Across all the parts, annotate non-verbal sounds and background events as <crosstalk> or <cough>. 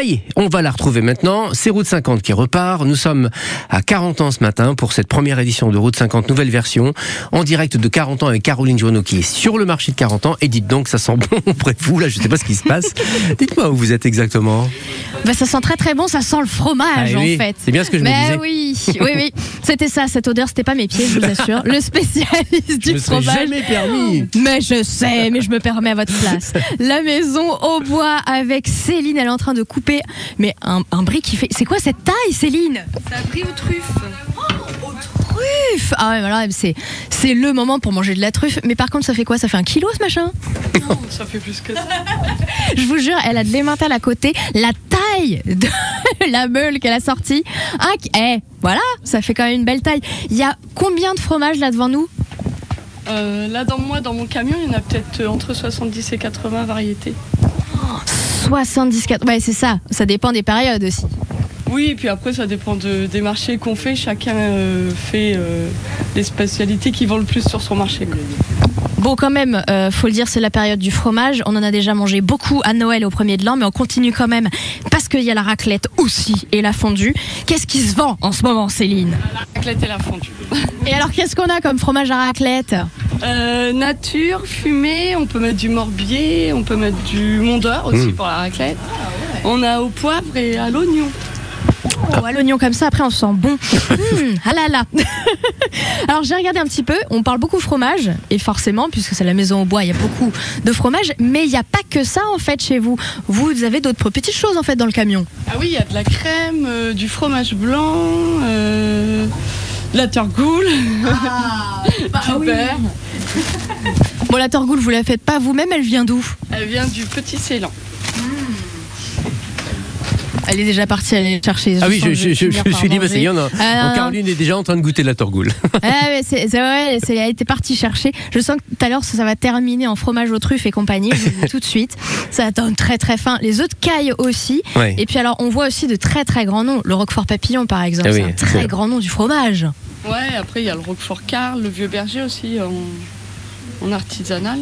Ça y est, on va la retrouver maintenant. C'est Route 50 qui repart. Nous sommes à 40 ans ce matin pour cette première édition de Route 50, nouvelle version, en direct de 40 ans avec Caroline Joanneau qui est sur le marché de 40 ans. Et dites donc, ça sent bon <laughs> auprès de vous, là, je ne sais pas ce qui se passe. Dites-moi où vous êtes exactement. Bah, ça sent très très bon, ça sent le fromage Ah en oui, fait. C'est bien ce que je me Mais disais. oui, oui, oui. C'était ça, cette odeur, c'était pas mes pieds, je vous assure. Le spécialiste Je du me fromage. jamais permis. Mais je sais, mais je me permets à votre place. La maison au bois avec Céline, elle est en train de couper. Mais un, un brie qui fait. C'est quoi cette taille, Céline Ça a pris aux truffes. Truffe Ah ouais, voilà, c'est, c'est le moment pour manger de la truffe. Mais par contre, ça fait quoi? Ça fait un kilo ce machin? Non, ça fait plus que ça. <laughs> Je vous jure, elle a de l'emmental à côté. La taille de <laughs> la meule qu'elle a sortie. Un, eh, voilà, ça fait quand même une belle taille. Il y a combien de fromages là devant nous? Euh, là, dans moi, dans mon camion, il y en a peut-être euh, entre 70 et 80 variétés. 70, 4. Ouais, c'est ça. Ça dépend des périodes aussi. Oui, et puis après, ça dépend de- des marchés qu'on fait. Chacun euh, fait euh, les spécialités qui vont le plus sur son marché. Bon, quand même, euh, faut le dire, c'est la période du fromage. On en a déjà mangé beaucoup à Noël au premier de l'an, mais on continue quand même parce qu'il y a la raclette aussi et la fondue. Qu'est-ce qui se vend en ce moment, Céline? La raclette et la fondue. Et alors, qu'est-ce qu'on a comme fromage à raclette? Euh, nature, fumée, on peut mettre du morbier, on peut mettre du mondeur aussi Mm. pour la raclette. On a au poivre et à l'oignon. Oh, à l'oignon comme ça, après on sent bon. Mmh, ah là là. <laughs> Alors j'ai regardé un petit peu, on parle beaucoup fromage, et forcément, puisque c'est la maison au bois, il y a beaucoup de fromage, mais il n'y a pas que ça en fait chez vous. Vous avez d'autres petites choses en fait dans le camion. Ah oui, il y a de la crème, euh, du fromage blanc, euh, de la turgoule, <laughs> du beurre. Bon, la torgoule, vous la faites pas vous-même, elle vient d'où Elle vient du petit Ceylan. Elle est déjà partie aller chercher. Ah oui, je, suis dit, bah, ça y est, on a- Ah, non, Caroline est déjà en train de goûter la torgoule. Ah, c'est vrai, elle était partie chercher. Je sens que tout à l'heure, ça, ça va terminer en fromage aux truffes et compagnie. Je vous dis <laughs> tout de suite. Ça donne très très fin. Les œufs de caille aussi. Ouais. Et puis alors, on voit aussi de très très grands noms. Le Roquefort Papillon, par exemple, Ah oui, c'est un très grand nom du fromage. Ouais, après il y a le Roquefort Carl, le Vieux Berger aussi en, en artisanal.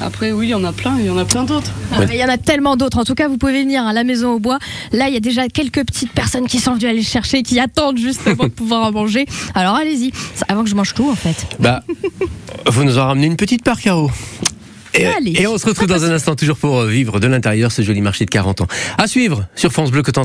Après oui, il y en a plein, il y en a plein d'autres. Ah, Il y en a tellement d'autres. En tout cas, vous pouvez venir à la maison au bois. Là, il y a déjà quelques petites personnes qui sont venues aller le chercher, qui attendent justement de pouvoir en manger. Alors allez-y, avant que je mange tout en fait. Bah, vous nous en ramenez une petite part, Caro. Et, Allez. et on se retrouve dans un instant toujours pour euh, vivre de l'intérieur ce joli marché de 40 ans. À suivre sur France Bleu Cotentin.